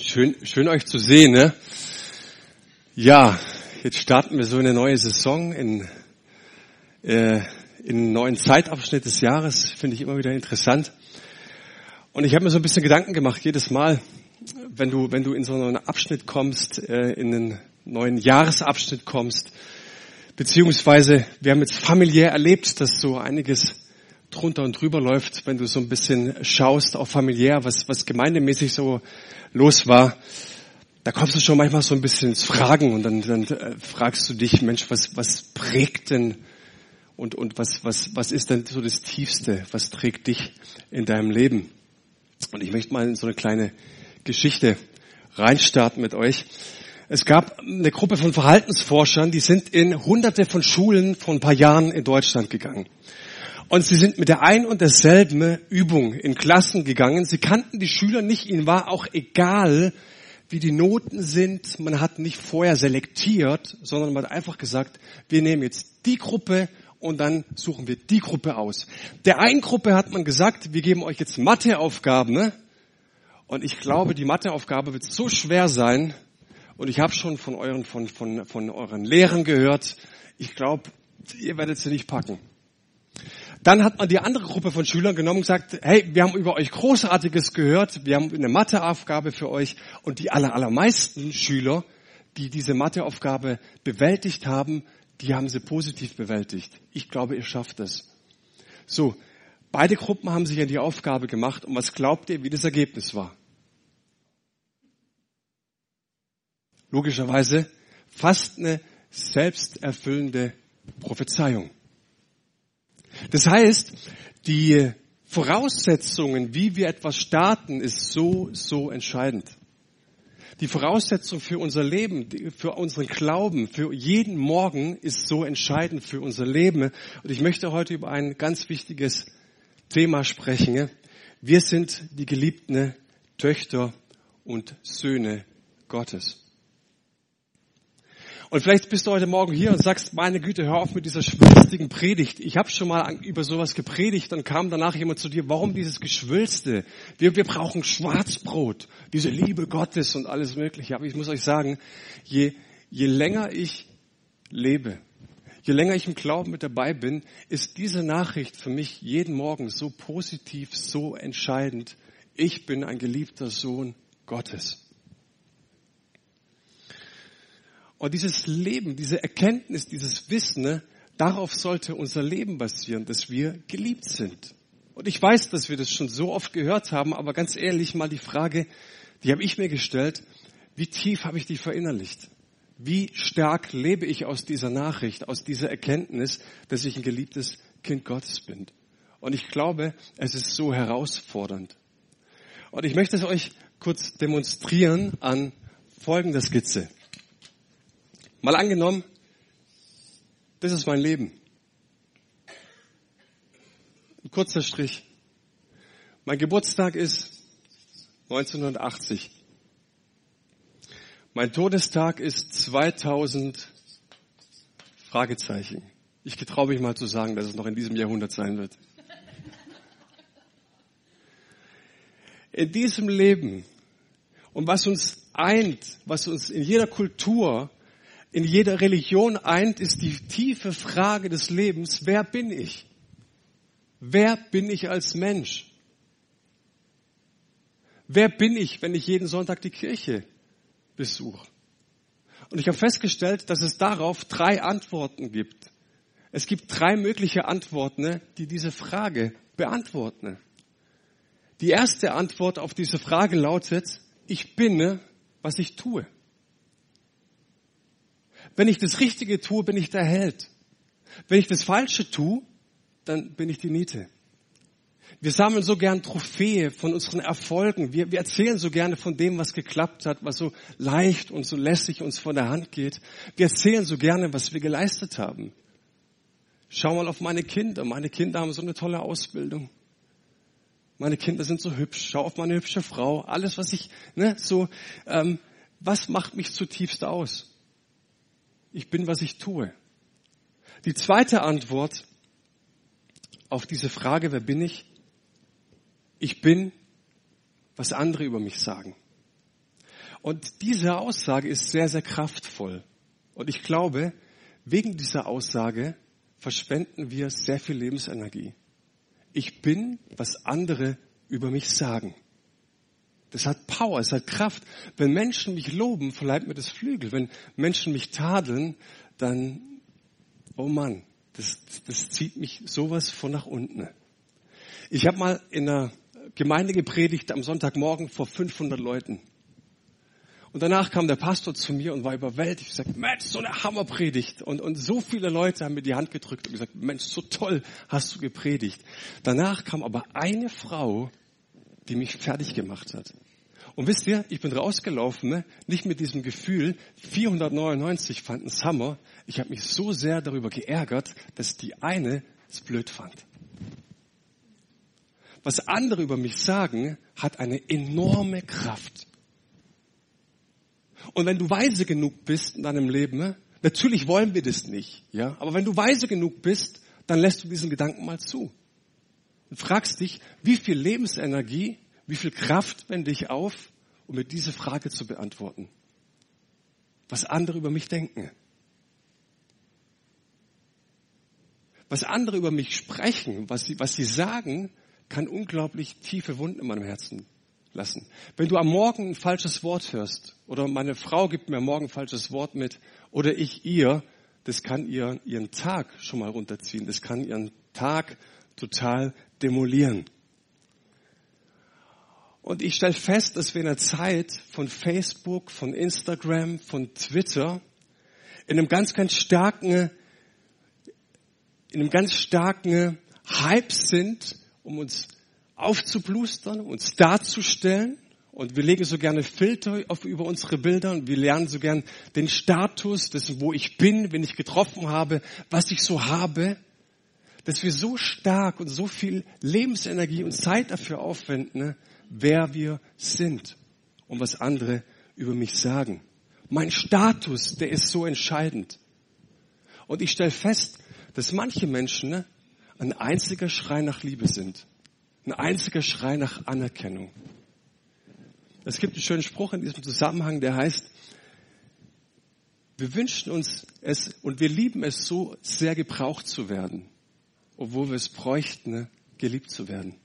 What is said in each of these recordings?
Schön, schön euch zu sehen. Ne? Ja, jetzt starten wir so eine neue Saison in, äh, in einen neuen Zeitabschnitt des Jahres. Finde ich immer wieder interessant. Und ich habe mir so ein bisschen Gedanken gemacht, jedes Mal, wenn du, wenn du in so einen Abschnitt kommst, äh, in einen neuen Jahresabschnitt kommst, beziehungsweise wir haben jetzt familiär erlebt, dass so einiges drunter und drüber läuft, wenn du so ein bisschen schaust, auch familiär, was, was gemeindemäßig so los war, da kommst du schon manchmal so ein bisschen ins Fragen und dann, dann äh, fragst du dich, Mensch, was, was prägt denn und, und was, was, was ist denn so das Tiefste, was trägt dich in deinem Leben? Und ich möchte mal in so eine kleine Geschichte reinstarten mit euch. Es gab eine Gruppe von Verhaltensforschern, die sind in hunderte von Schulen vor ein paar Jahren in Deutschland gegangen. Und sie sind mit der ein und derselben Übung in Klassen gegangen. Sie kannten die Schüler nicht. Ihnen war auch egal, wie die Noten sind. Man hat nicht vorher selektiert, sondern man hat einfach gesagt, wir nehmen jetzt die Gruppe und dann suchen wir die Gruppe aus. Der einen Gruppe hat man gesagt, wir geben euch jetzt Matheaufgaben. Ne? Und ich glaube, die Matheaufgabe wird so schwer sein. Und ich habe schon von euren, von, von, von euren Lehrern gehört. Ich glaube, ihr werdet sie nicht packen. Dann hat man die andere Gruppe von Schülern genommen und gesagt, hey, wir haben über euch Großartiges gehört, wir haben eine Matheaufgabe für euch und die aller, allermeisten Schüler, die diese Matheaufgabe bewältigt haben, die haben sie positiv bewältigt. Ich glaube, ihr schafft es. So, beide Gruppen haben sich an die Aufgabe gemacht und was glaubt ihr, wie das Ergebnis war? Logischerweise fast eine selbsterfüllende Prophezeiung. Das heißt, die Voraussetzungen, wie wir etwas starten, ist so, so entscheidend. Die Voraussetzung für unser Leben, für unseren Glauben, für jeden Morgen ist so entscheidend für unser Leben. Und ich möchte heute über ein ganz wichtiges Thema sprechen. Wir sind die geliebten Töchter und Söhne Gottes. Und vielleicht bist du heute Morgen hier und sagst, meine Güte, hör auf mit dieser schwülstigen Predigt. Ich habe schon mal über sowas gepredigt und kam danach jemand zu dir, warum dieses Geschwülste? Wir, wir brauchen Schwarzbrot, diese Liebe Gottes und alles Mögliche. Aber ich muss euch sagen, je, je länger ich lebe, je länger ich im Glauben mit dabei bin, ist diese Nachricht für mich jeden Morgen so positiv, so entscheidend. Ich bin ein geliebter Sohn Gottes. Und dieses Leben, diese Erkenntnis, dieses Wissen, ne, darauf sollte unser Leben basieren, dass wir geliebt sind. Und ich weiß, dass wir das schon so oft gehört haben, aber ganz ehrlich mal die Frage, die habe ich mir gestellt, wie tief habe ich die verinnerlicht? Wie stark lebe ich aus dieser Nachricht, aus dieser Erkenntnis, dass ich ein geliebtes Kind Gottes bin? Und ich glaube, es ist so herausfordernd. Und ich möchte es euch kurz demonstrieren an folgender Skizze. Mal angenommen, das ist mein Leben. Ein kurzer Strich. Mein Geburtstag ist 1980. Mein Todestag ist 2000 Fragezeichen. Ich getraue mich mal zu sagen, dass es noch in diesem Jahrhundert sein wird. In diesem Leben und was uns eint, was uns in jeder Kultur in jeder Religion eint, ist die tiefe Frage des Lebens, wer bin ich? Wer bin ich als Mensch? Wer bin ich, wenn ich jeden Sonntag die Kirche besuche? Und ich habe festgestellt, dass es darauf drei Antworten gibt. Es gibt drei mögliche Antworten, die diese Frage beantworten. Die erste Antwort auf diese Frage lautet, ich bin, was ich tue. Wenn ich das Richtige tue, bin ich der Held. Wenn ich das Falsche tue, dann bin ich die Niete. Wir sammeln so gern Trophäe von unseren Erfolgen. Wir, wir erzählen so gerne von dem, was geklappt hat, was so leicht und so lässig uns von der Hand geht. Wir erzählen so gerne, was wir geleistet haben. Schau mal auf meine Kinder. Meine Kinder haben so eine tolle Ausbildung. Meine Kinder sind so hübsch. Schau auf meine hübsche Frau. Alles, was ich, ne, so, ähm, was macht mich zutiefst aus? Ich bin, was ich tue. Die zweite Antwort auf diese Frage, wer bin ich? Ich bin, was andere über mich sagen. Und diese Aussage ist sehr, sehr kraftvoll. Und ich glaube, wegen dieser Aussage verschwenden wir sehr viel Lebensenergie. Ich bin, was andere über mich sagen. Das hat Power, es hat Kraft. Wenn Menschen mich loben, verleiht mir das Flügel. Wenn Menschen mich tadeln, dann, oh Mann, das, das zieht mich sowas von nach unten. Ich habe mal in einer Gemeinde gepredigt am Sonntagmorgen vor 500 Leuten. Und danach kam der Pastor zu mir und war überwältigt. Ich sagte, Mensch, so eine Hammerpredigt. Und, und so viele Leute haben mir die Hand gedrückt und gesagt, Mensch, so toll hast du gepredigt. Danach kam aber eine Frau, die mich fertig gemacht hat. Und wisst ihr, ich bin rausgelaufen, ne? nicht mit diesem Gefühl, 499 fanden es Hammer. Ich habe mich so sehr darüber geärgert, dass die eine es blöd fand. Was andere über mich sagen, hat eine enorme Kraft. Und wenn du weise genug bist in deinem Leben, ne? natürlich wollen wir das nicht, ja, aber wenn du weise genug bist, dann lässt du diesen Gedanken mal zu und fragst dich, wie viel Lebensenergie wie viel Kraft wende ich auf, um mir diese Frage zu beantworten? Was andere über mich denken? Was andere über mich sprechen, was sie, was sie sagen, kann unglaublich tiefe Wunden in meinem Herzen lassen. Wenn du am Morgen ein falsches Wort hörst oder meine Frau gibt mir Morgen ein falsches Wort mit oder ich ihr, das kann ihr ihren Tag schon mal runterziehen. Das kann ihren Tag total demolieren. Und ich stelle fest, dass wir in einer Zeit von Facebook, von Instagram, von Twitter in einem ganz, ganz starken, in einem ganz starken Hype sind, um uns aufzublustern, uns darzustellen. Und wir legen so gerne Filter auf, über unsere Bilder und wir lernen so gern den Status, dessen, wo ich bin, wenn ich getroffen habe, was ich so habe, dass wir so stark und so viel Lebensenergie und Zeit dafür aufwenden, wer wir sind und was andere über mich sagen. Mein Status, der ist so entscheidend. Und ich stelle fest, dass manche Menschen ne, ein einziger Schrei nach Liebe sind. Ein einziger Schrei nach Anerkennung. Es gibt einen schönen Spruch in diesem Zusammenhang, der heißt, wir wünschen uns es und wir lieben es so sehr gebraucht zu werden, obwohl wir es bräuchten, ne, geliebt zu werden.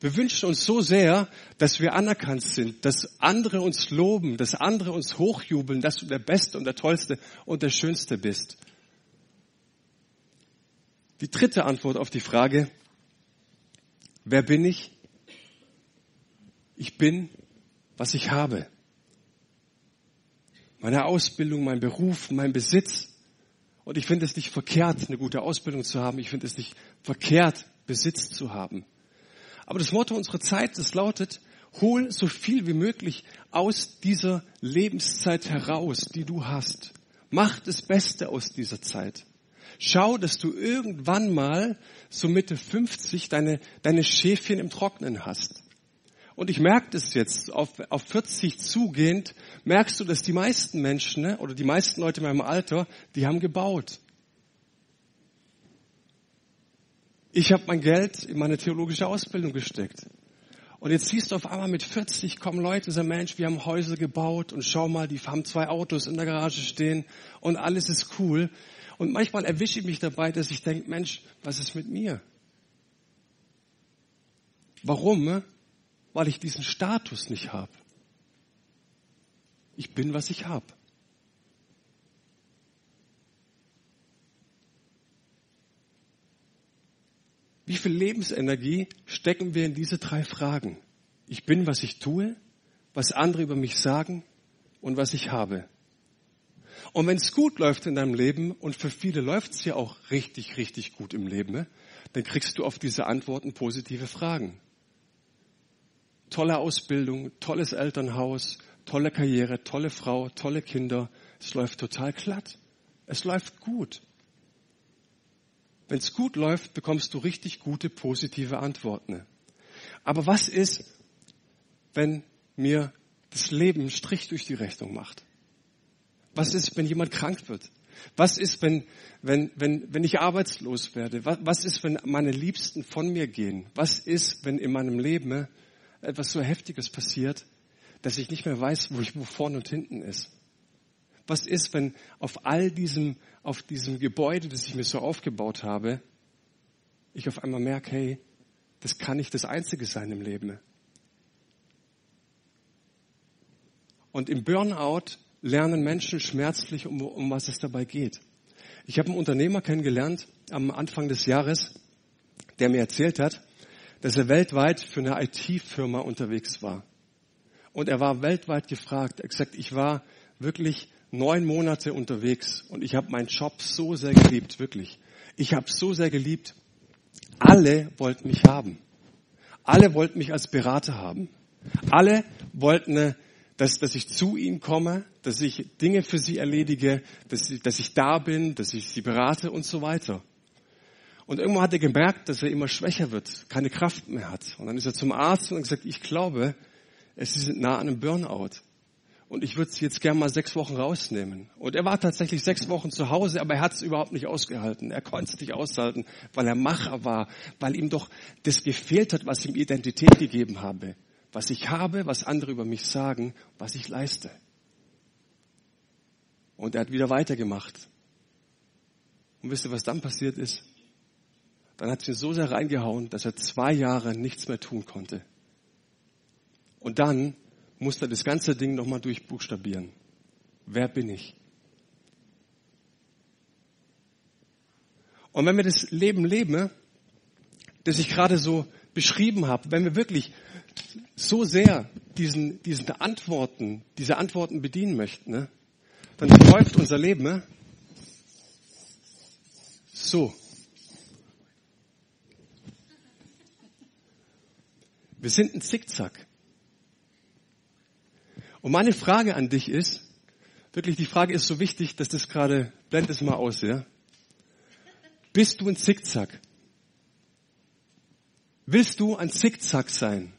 Wir wünschen uns so sehr, dass wir anerkannt sind, dass andere uns loben, dass andere uns hochjubeln, dass du der Beste und der Tollste und der Schönste bist. Die dritte Antwort auf die Frage, wer bin ich? Ich bin, was ich habe. Meine Ausbildung, mein Beruf, mein Besitz. Und ich finde es nicht verkehrt, eine gute Ausbildung zu haben. Ich finde es nicht verkehrt, Besitz zu haben. Aber das Motto unserer Zeit, das lautet, hol so viel wie möglich aus dieser Lebenszeit heraus, die du hast. Mach das Beste aus dieser Zeit. Schau, dass du irgendwann mal so Mitte 50 deine, deine Schäfchen im Trocknen hast. Und ich merke das jetzt, auf, auf 40 zugehend, merkst du, dass die meisten Menschen ne, oder die meisten Leute in meinem Alter, die haben gebaut. Ich habe mein Geld in meine theologische Ausbildung gesteckt. Und jetzt siehst du auf einmal mit 40 kommen Leute, sagen, Mensch, wir haben Häuser gebaut und schau mal, die haben zwei Autos in der Garage stehen und alles ist cool. Und manchmal erwische ich mich dabei, dass ich denke, Mensch, was ist mit mir? Warum? Weil ich diesen Status nicht habe. Ich bin, was ich habe. Wie viel Lebensenergie stecken wir in diese drei Fragen? Ich bin, was ich tue, was andere über mich sagen und was ich habe. Und wenn es gut läuft in deinem Leben, und für viele läuft es ja auch richtig, richtig gut im Leben, ne, dann kriegst du auf diese Antworten positive Fragen. Tolle Ausbildung, tolles Elternhaus, tolle Karriere, tolle Frau, tolle Kinder. Es läuft total glatt. Es läuft gut. Wenn es gut läuft, bekommst du richtig gute, positive Antworten. Aber was ist, wenn mir das Leben einen Strich durch die Rechnung macht? Was ist, wenn jemand krank wird? Was ist, wenn, wenn, wenn, wenn ich arbeitslos werde? Was, was ist, wenn meine Liebsten von mir gehen? Was ist, wenn in meinem Leben etwas so Heftiges passiert, dass ich nicht mehr weiß, wo ich wo vorne und hinten ist. Was ist, wenn auf all diesem, auf diesem Gebäude, das ich mir so aufgebaut habe, ich auf einmal merke, hey, das kann nicht das Einzige sein im Leben. Und im Burnout lernen Menschen schmerzlich, um, um was es dabei geht. Ich habe einen Unternehmer kennengelernt am Anfang des Jahres, der mir erzählt hat, dass er weltweit für eine IT-Firma unterwegs war. Und er war weltweit gefragt. Er hat gesagt, ich war wirklich neun Monate unterwegs und ich habe meinen Job so sehr geliebt, wirklich. Ich habe so sehr geliebt. Alle wollten mich haben. Alle wollten mich als Berater haben. Alle wollten, dass, dass ich zu ihnen komme, dass ich Dinge für sie erledige, dass dass ich da bin, dass ich sie berate und so weiter. Und irgendwann hat er gemerkt, dass er immer schwächer wird, keine Kraft mehr hat. Und dann ist er zum Arzt und hat gesagt, ich glaube, es ist nah an einem Burnout und ich würde sie jetzt gern mal sechs Wochen rausnehmen. Und er war tatsächlich sechs Wochen zu Hause, aber er hat es überhaupt nicht ausgehalten. Er konnte es nicht aushalten, weil er Macher war, weil ihm doch das gefehlt hat, was ihm Identität gegeben habe. Was ich habe, was andere über mich sagen, was ich leiste. Und er hat wieder weitergemacht. Und wisst ihr, was dann passiert ist? Dann hat ihn so sehr reingehauen, dass er zwei Jahre nichts mehr tun konnte. Und dann musste das ganze Ding nochmal durchbuchstabieren. Wer bin ich? Und wenn wir das Leben leben, das ich gerade so beschrieben habe, wenn wir wirklich so sehr diesen, diesen Antworten, diese Antworten bedienen möchten, ne, dann läuft unser Leben ne, so. Wir sind ein Zickzack. Und meine Frage an dich ist, wirklich die Frage ist so wichtig, dass das gerade, blend es mal aus, ja? Bist du ein Zickzack? Willst du ein Zickzack sein?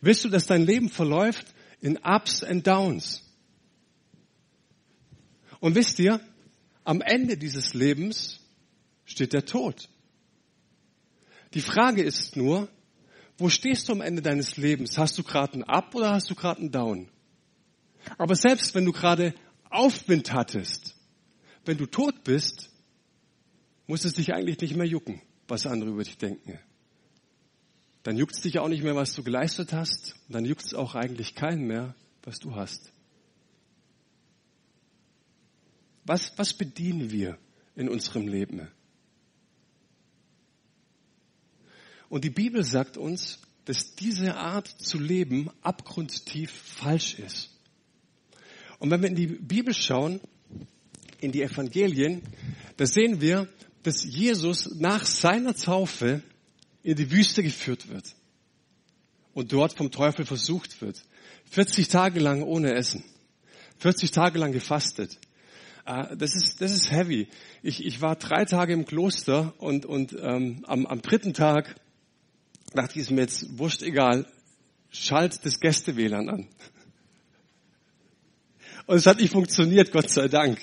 Willst du, dass dein Leben verläuft in Ups and Downs? Und wisst ihr, am Ende dieses Lebens steht der Tod. Die Frage ist nur, wo stehst du am Ende deines Lebens? Hast du gerade einen Up oder hast du gerade einen Down? Aber selbst wenn du gerade Aufwind hattest, wenn du tot bist, muss es dich eigentlich nicht mehr jucken, was andere über dich denken. Dann juckt es dich auch nicht mehr, was du geleistet hast. Und dann juckt es auch eigentlich keinen mehr, was du hast. Was, was bedienen wir in unserem Leben? Und die Bibel sagt uns, dass diese Art zu leben abgrundtief falsch ist. Und wenn wir in die Bibel schauen, in die Evangelien, da sehen wir, dass Jesus nach seiner Taufe in die Wüste geführt wird und dort vom Teufel versucht wird. 40 Tage lang ohne Essen. 40 Tage lang gefastet. Ah, das ist, das ist heavy. Ich, ich war drei Tage im Kloster und, und ähm, am, am dritten Tag dachte ich, ist mir jetzt wurscht egal, schalt das Gäste-WLAN an. Und es hat nicht funktioniert, Gott sei Dank.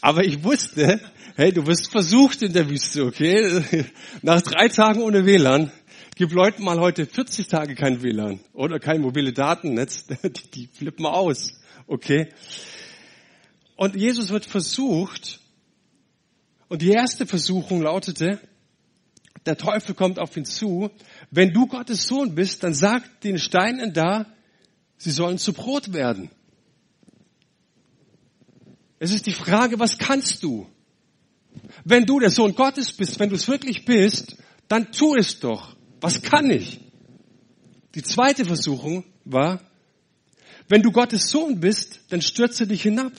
Aber ich wusste, hey, du wirst versucht in der Wüste, okay? Nach drei Tagen ohne WLAN, gib Leuten mal heute 40 Tage kein WLAN oder kein mobile Datennetz, die, die flippen aus, okay? Und Jesus wird versucht, und die erste Versuchung lautete, der Teufel kommt auf ihn zu wenn du Gottes Sohn bist, dann sag den Steinen da, sie sollen zu Brot werden. Es ist die Frage, was kannst du? Wenn du der Sohn Gottes bist, wenn du es wirklich bist, dann tu es doch. Was kann ich? Die zweite Versuchung war, wenn du Gottes Sohn bist, dann stürze dich hinab.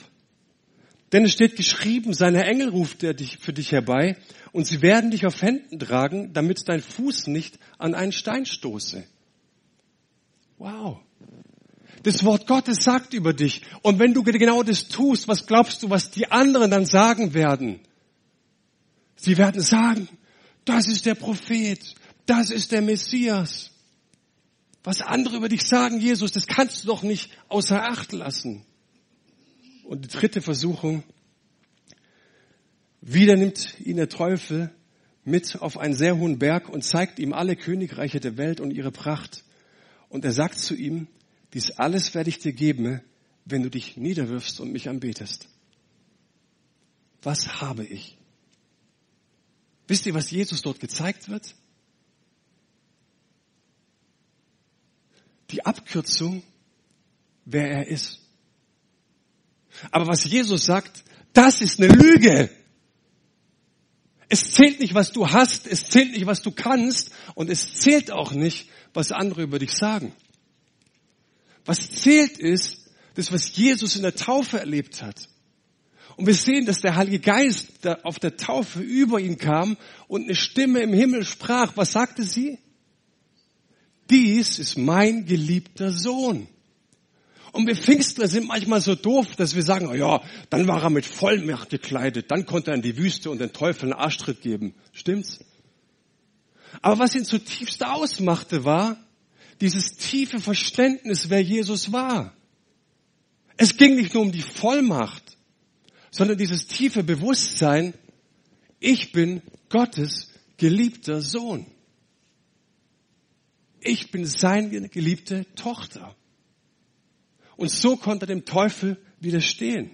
Denn es steht geschrieben, seine Engel ruft er dich für dich herbei und sie werden dich auf Händen tragen, damit dein Fuß nicht an einen Stein stoße. Wow. Das Wort Gottes sagt über dich. Und wenn du genau das tust, was glaubst du, was die anderen dann sagen werden? Sie werden sagen, das ist der Prophet, das ist der Messias. Was andere über dich sagen, Jesus, das kannst du doch nicht außer Acht lassen. Und die dritte Versuchung, wieder nimmt ihn der Teufel mit auf einen sehr hohen Berg und zeigt ihm alle Königreiche der Welt und ihre Pracht. Und er sagt zu ihm, dies alles werde ich dir geben, wenn du dich niederwirfst und mich anbetest. Was habe ich? Wisst ihr, was Jesus dort gezeigt wird? Die Abkürzung, wer er ist. Aber was Jesus sagt, das ist eine Lüge. Es zählt nicht, was du hast, es zählt nicht, was du kannst und es zählt auch nicht, was andere über dich sagen. Was zählt ist, das, was Jesus in der Taufe erlebt hat. Und wir sehen, dass der Heilige Geist auf der Taufe über ihn kam und eine Stimme im Himmel sprach. Was sagte sie? Dies ist mein geliebter Sohn. Und wir Pfingstler sind manchmal so doof, dass wir sagen, oh ja, dann war er mit Vollmacht gekleidet, dann konnte er in die Wüste und den Teufel einen Arschtritt geben. Stimmt's? Aber was ihn zutiefst ausmachte, war dieses tiefe Verständnis, wer Jesus war. Es ging nicht nur um die Vollmacht, sondern dieses tiefe Bewusstsein, ich bin Gottes geliebter Sohn. Ich bin seine geliebte Tochter. Und so konnte er dem Teufel widerstehen.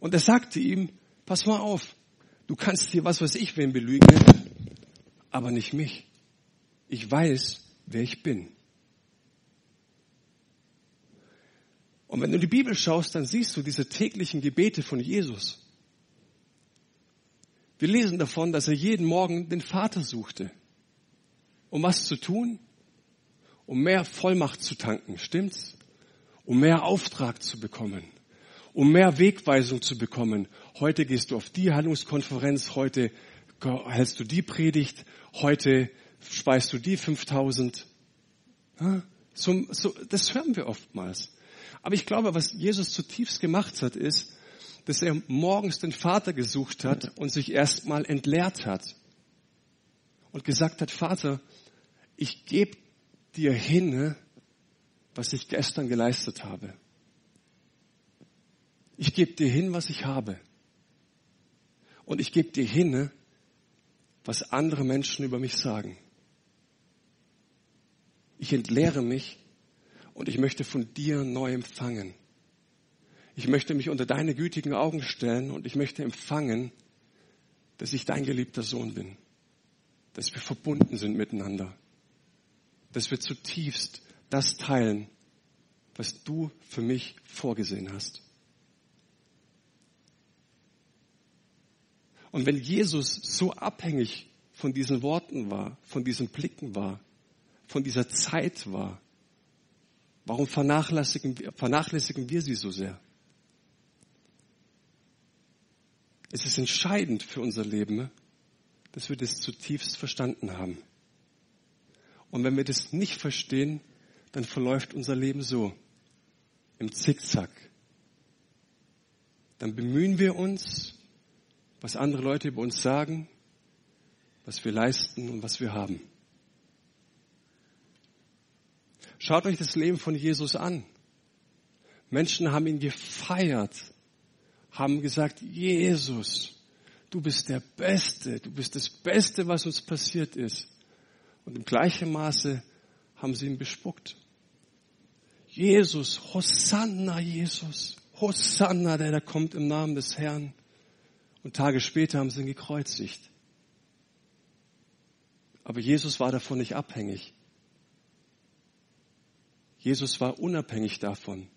Und er sagte ihm, pass mal auf, du kannst hier was weiß ich wen belügen, aber nicht mich. Ich weiß, wer ich bin. Und wenn du die Bibel schaust, dann siehst du diese täglichen Gebete von Jesus. Wir lesen davon, dass er jeden Morgen den Vater suchte. Um was zu tun? Um mehr Vollmacht zu tanken, stimmt's? Um mehr Auftrag zu bekommen. Um mehr Wegweisung zu bekommen. Heute gehst du auf die Heilungskonferenz, heute hältst du die Predigt, heute speist du die 5000. So, so, das hören wir oftmals. Aber ich glaube, was Jesus zutiefst gemacht hat, ist, dass er morgens den Vater gesucht hat und sich erstmal entleert hat. Und gesagt hat, Vater, ich gebe dir hin, was ich gestern geleistet habe. Ich gebe dir hin, was ich habe. Und ich gebe dir hin, was andere Menschen über mich sagen. Ich entleere mich und ich möchte von dir neu empfangen. Ich möchte mich unter deine gütigen Augen stellen und ich möchte empfangen, dass ich dein geliebter Sohn bin, dass wir verbunden sind miteinander, dass wir zutiefst das teilen, was du für mich vorgesehen hast. Und wenn Jesus so abhängig von diesen Worten war, von diesen Blicken war, von dieser Zeit war, Warum vernachlässigen, vernachlässigen wir sie so sehr? Es ist entscheidend für unser Leben, dass wir das zutiefst verstanden haben. Und wenn wir das nicht verstehen, dann verläuft unser Leben so, im Zickzack. Dann bemühen wir uns, was andere Leute über uns sagen, was wir leisten und was wir haben. Schaut euch das Leben von Jesus an. Menschen haben ihn gefeiert, haben gesagt, Jesus, du bist der Beste, du bist das Beste, was uns passiert ist. Und im gleichen Maße haben sie ihn bespuckt. Jesus, Hosanna, Jesus, Hosanna, der da kommt im Namen des Herrn. Und Tage später haben sie ihn gekreuzigt. Aber Jesus war davon nicht abhängig. Jesus war unabhängig davon.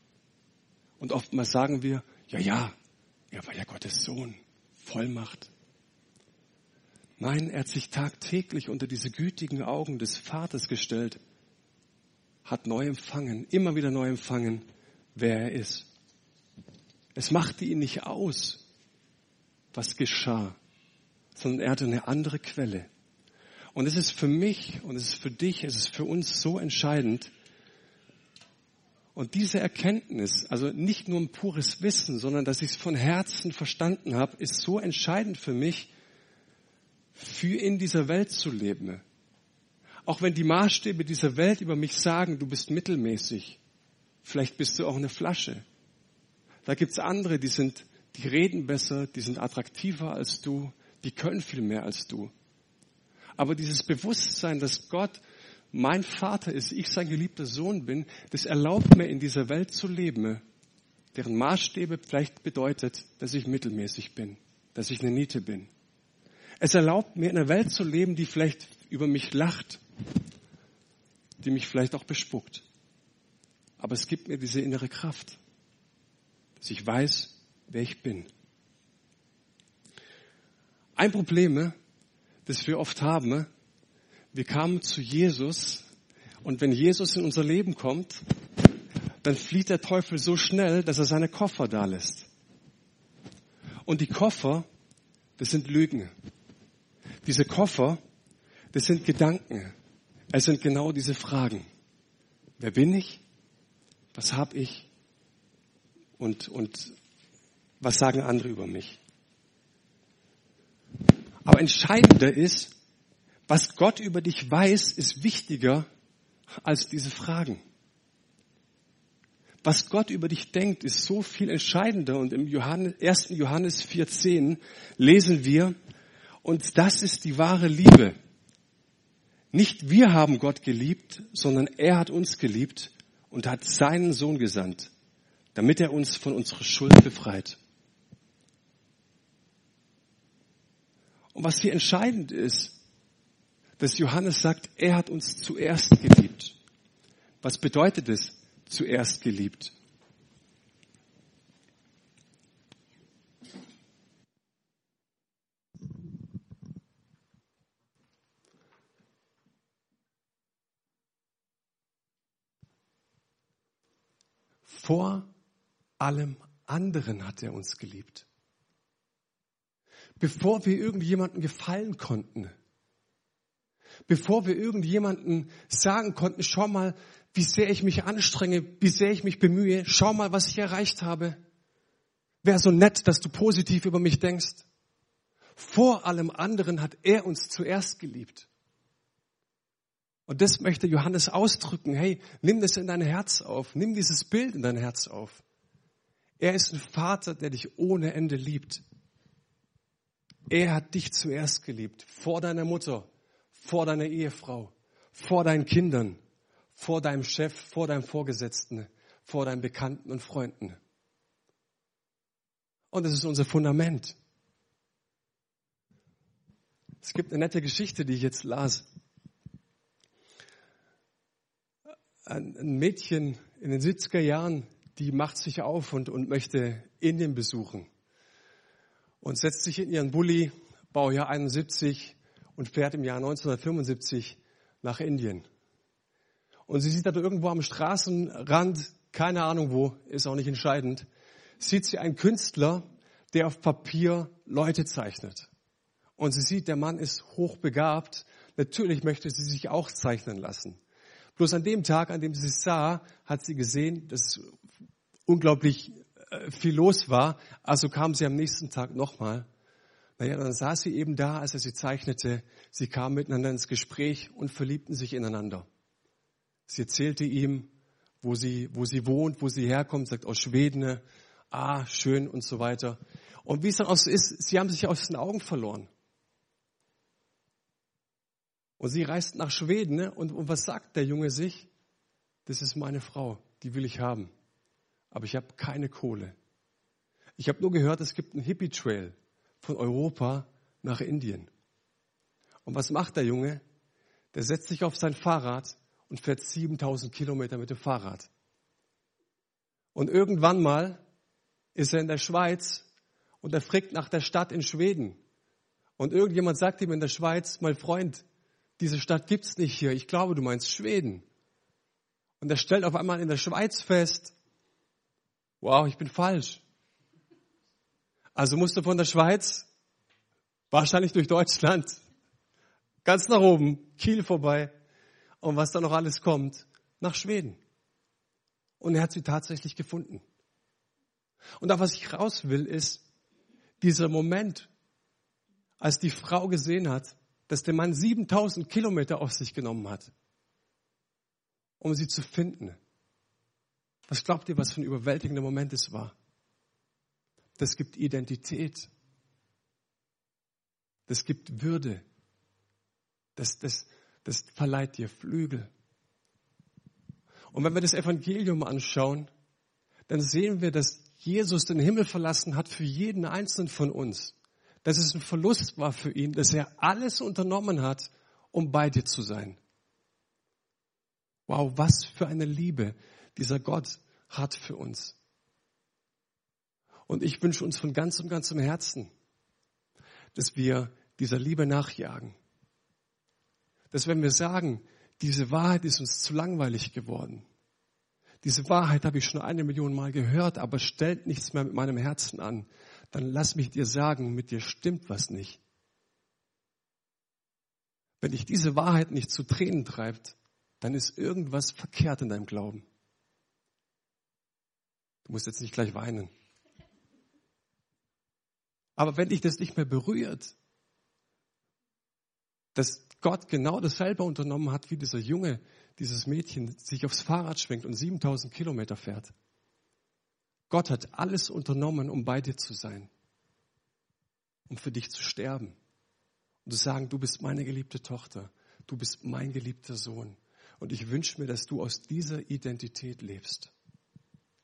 Und oftmals sagen wir, ja, ja, er war ja Gottes Sohn, Vollmacht. Nein, er hat sich tagtäglich unter diese gütigen Augen des Vaters gestellt, hat neu empfangen, immer wieder neu empfangen, wer er ist. Es machte ihn nicht aus, was geschah, sondern er hatte eine andere Quelle. Und es ist für mich und es ist für dich, es ist für uns so entscheidend, und diese Erkenntnis, also nicht nur ein pures Wissen, sondern dass ich es von Herzen verstanden habe, ist so entscheidend für mich, für in dieser Welt zu leben. Auch wenn die Maßstäbe dieser Welt über mich sagen, du bist mittelmäßig, vielleicht bist du auch eine Flasche. Da gibt's andere, die sind, die reden besser, die sind attraktiver als du, die können viel mehr als du. Aber dieses Bewusstsein, dass Gott mein Vater ist, ich sein geliebter Sohn bin, das erlaubt mir in dieser Welt zu leben, deren Maßstäbe vielleicht bedeutet, dass ich mittelmäßig bin, dass ich eine Niete bin. Es erlaubt mir in einer Welt zu leben, die vielleicht über mich lacht, die mich vielleicht auch bespuckt. Aber es gibt mir diese innere Kraft, dass ich weiß, wer ich bin. Ein Problem, das wir oft haben, wir kamen zu Jesus und wenn Jesus in unser Leben kommt, dann flieht der Teufel so schnell, dass er seine Koffer da lässt. Und die Koffer, das sind Lügen. Diese Koffer, das sind Gedanken. Es sind genau diese Fragen. Wer bin ich? Was habe ich? Und, und was sagen andere über mich? Aber entscheidender ist, was Gott über dich weiß, ist wichtiger als diese Fragen. Was Gott über dich denkt, ist so viel entscheidender. Und im Johannes, 1. Johannes 4.10 lesen wir, und das ist die wahre Liebe. Nicht wir haben Gott geliebt, sondern er hat uns geliebt und hat seinen Sohn gesandt, damit er uns von unserer Schuld befreit. Und was hier entscheidend ist, dass Johannes sagt, er hat uns zuerst geliebt. Was bedeutet es, zuerst geliebt? Vor allem anderen hat er uns geliebt. Bevor wir irgendjemanden gefallen konnten, bevor wir irgendjemanden sagen konnten, schau mal, wie sehr ich mich anstrenge, wie sehr ich mich bemühe, schau mal, was ich erreicht habe. Wäre so nett, dass du positiv über mich denkst. Vor allem anderen hat er uns zuerst geliebt. Und das möchte Johannes ausdrücken. Hey, nimm das in dein Herz auf. Nimm dieses Bild in dein Herz auf. Er ist ein Vater, der dich ohne Ende liebt. Er hat dich zuerst geliebt. Vor deiner Mutter, vor deiner Ehefrau, vor deinen Kindern, vor deinem Chef, vor deinem Vorgesetzten, vor deinen Bekannten und Freunden. Und das ist unser Fundament. Es gibt eine nette Geschichte, die ich jetzt las. ein Mädchen in den 70er Jahren, die macht sich auf und, und möchte Indien besuchen und setzt sich in ihren Bulli, Baujahr 71 und fährt im Jahr 1975 nach Indien. Und sie sieht da irgendwo am Straßenrand, keine Ahnung wo, ist auch nicht entscheidend, sieht sie einen Künstler, der auf Papier Leute zeichnet. Und sie sieht, der Mann ist hochbegabt. Natürlich möchte sie sich auch zeichnen lassen. Bloß an dem Tag, an dem sie es sah, hat sie gesehen, dass unglaublich äh, viel los war. Also kam sie am nächsten Tag nochmal. Naja, dann saß sie eben da, als er sie zeichnete. Sie kamen miteinander ins Gespräch und verliebten sich ineinander. Sie erzählte ihm, wo sie, wo sie wohnt, wo sie herkommt, sagt aus Schweden, ah, schön und so weiter. Und wie es dann auch so ist, sie haben sich aus den Augen verloren. Und sie reist nach Schweden. Ne? Und, und was sagt der Junge sich? Das ist meine Frau, die will ich haben. Aber ich habe keine Kohle. Ich habe nur gehört, es gibt einen Hippie-Trail von Europa nach Indien. Und was macht der Junge? Der setzt sich auf sein Fahrrad und fährt 7000 Kilometer mit dem Fahrrad. Und irgendwann mal ist er in der Schweiz und er fragt nach der Stadt in Schweden. Und irgendjemand sagt ihm in der Schweiz, mein Freund, diese Stadt gibt's nicht hier. Ich glaube, du meinst Schweden. Und er stellt auf einmal in der Schweiz fest, wow, ich bin falsch. Also musste von der Schweiz, wahrscheinlich durch Deutschland, ganz nach oben, Kiel vorbei und was da noch alles kommt, nach Schweden. Und er hat sie tatsächlich gefunden. Und da was ich raus will, ist dieser Moment, als die Frau gesehen hat, dass der Mann 7000 Kilometer auf sich genommen hat, um sie zu finden. Was glaubt ihr, was für ein überwältigender Moment es war? Das gibt Identität. Das gibt Würde. Das, das, das verleiht dir Flügel. Und wenn wir das Evangelium anschauen, dann sehen wir, dass Jesus den Himmel verlassen hat für jeden einzelnen von uns. Dass es ein Verlust war für ihn, dass er alles unternommen hat, um bei dir zu sein. Wow, was für eine Liebe dieser Gott hat für uns. Und ich wünsche uns von ganzem, ganzem Herzen, dass wir dieser Liebe nachjagen. Dass wenn wir sagen, diese Wahrheit ist uns zu langweilig geworden, diese Wahrheit habe ich schon eine Million Mal gehört, aber stellt nichts mehr mit meinem Herzen an. Dann lass mich dir sagen, mit dir stimmt was nicht. Wenn dich diese Wahrheit nicht zu Tränen treibt, dann ist irgendwas verkehrt in deinem Glauben. Du musst jetzt nicht gleich weinen. Aber wenn dich das nicht mehr berührt, dass Gott genau dasselbe unternommen hat wie dieser Junge, dieses Mädchen sich aufs Fahrrad schwingt und 7000 Kilometer fährt. Gott hat alles unternommen, um bei dir zu sein, um für dich zu sterben und zu sagen, du bist meine geliebte Tochter, du bist mein geliebter Sohn. Und ich wünsche mir, dass du aus dieser Identität lebst.